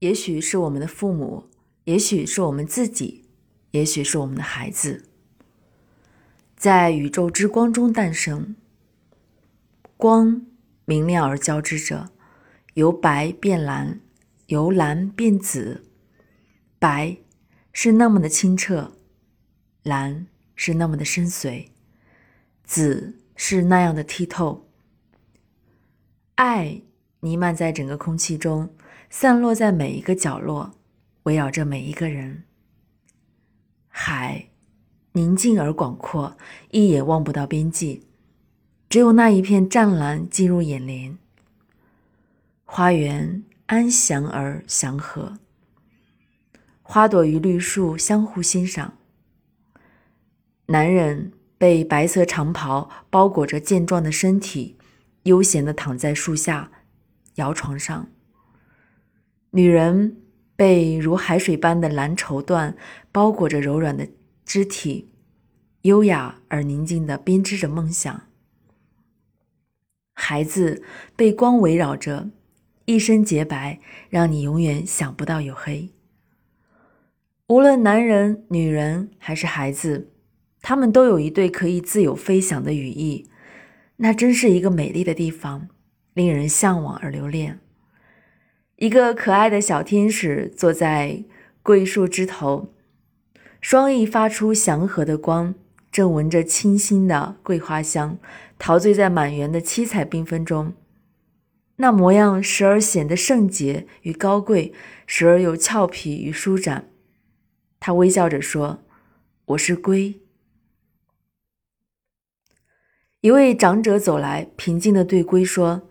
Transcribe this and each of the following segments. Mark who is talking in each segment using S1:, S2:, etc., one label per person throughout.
S1: 也许是我们的父母，也许是我们自己，也许是我们的孩子，在宇宙之光中诞生。光明亮而交织着，由白变蓝，由蓝变紫。白是那么的清澈，蓝是那么的深邃，紫是那样的剔透。爱弥漫在整个空气中。散落在每一个角落，围绕着每一个人。海宁静而广阔，一眼望不到边际，只有那一片湛蓝进入眼帘。花园安详而祥和，花朵与绿树相互欣赏。男人被白色长袍包裹着健壮的身体，悠闲地躺在树下摇床上。女人被如海水般的蓝绸缎包裹着柔软的肢体，优雅而宁静地编织着梦想。孩子被光围绕着，一身洁白，让你永远想不到有黑。无论男人、女人还是孩子，他们都有一对可以自由飞翔的羽翼，那真是一个美丽的地方，令人向往而留恋。一个可爱的小天使坐在桂树枝头，双翼发出祥和的光，正闻着清新的桂花香，陶醉在满园的七彩缤纷中。那模样时而显得圣洁与高贵，时而又俏皮与舒展。他微笑着说：“我是龟。”一位长者走来，平静地对龟说。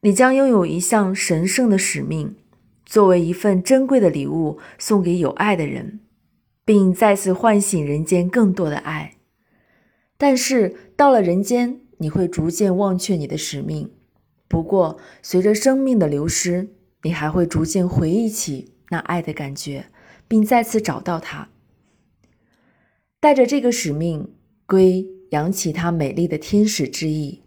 S1: 你将拥有一项神圣的使命，作为一份珍贵的礼物送给有爱的人，并再次唤醒人间更多的爱。但是到了人间，你会逐渐忘却你的使命。不过，随着生命的流失，你还会逐渐回忆起那爱的感觉，并再次找到它。带着这个使命，归扬起它美丽的天使之翼。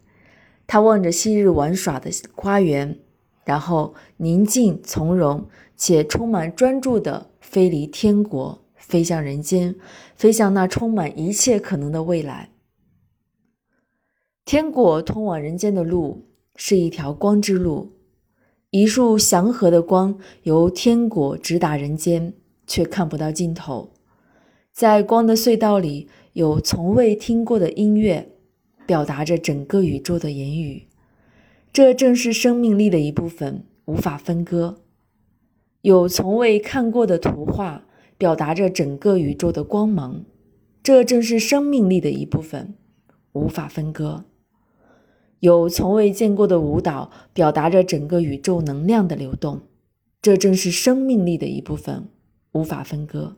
S1: 他望着昔日玩耍的花园，然后宁静从容且充满专注地飞离天国，飞向人间，飞向那充满一切可能的未来。天国通往人间的路是一条光之路，一束祥和的光由天国直达人间，却看不到尽头。在光的隧道里，有从未听过的音乐。表达着整个宇宙的言语，这正是生命力的一部分，无法分割。有从未看过的图画，表达着整个宇宙的光芒，这正是生命力的一部分，无法分割。有从未见过的舞蹈，表达着整个宇宙能量的流动，这正是生命力的一部分，无法分割。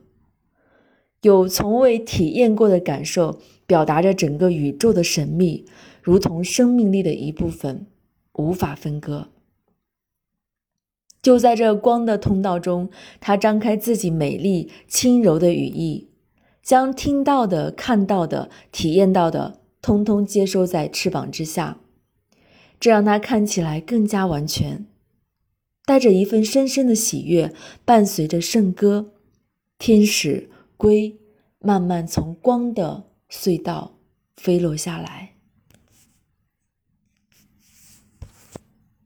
S1: 有从未体验过的感受，表达着整个宇宙的神秘，如同生命力的一部分，无法分割。就在这光的通道中，他张开自己美丽轻柔的羽翼，将听到的、看到的、体验到的，通通接收在翅膀之下，这让他看起来更加完全，带着一份深深的喜悦，伴随着圣歌，天使。龟慢慢从光的隧道飞落下来。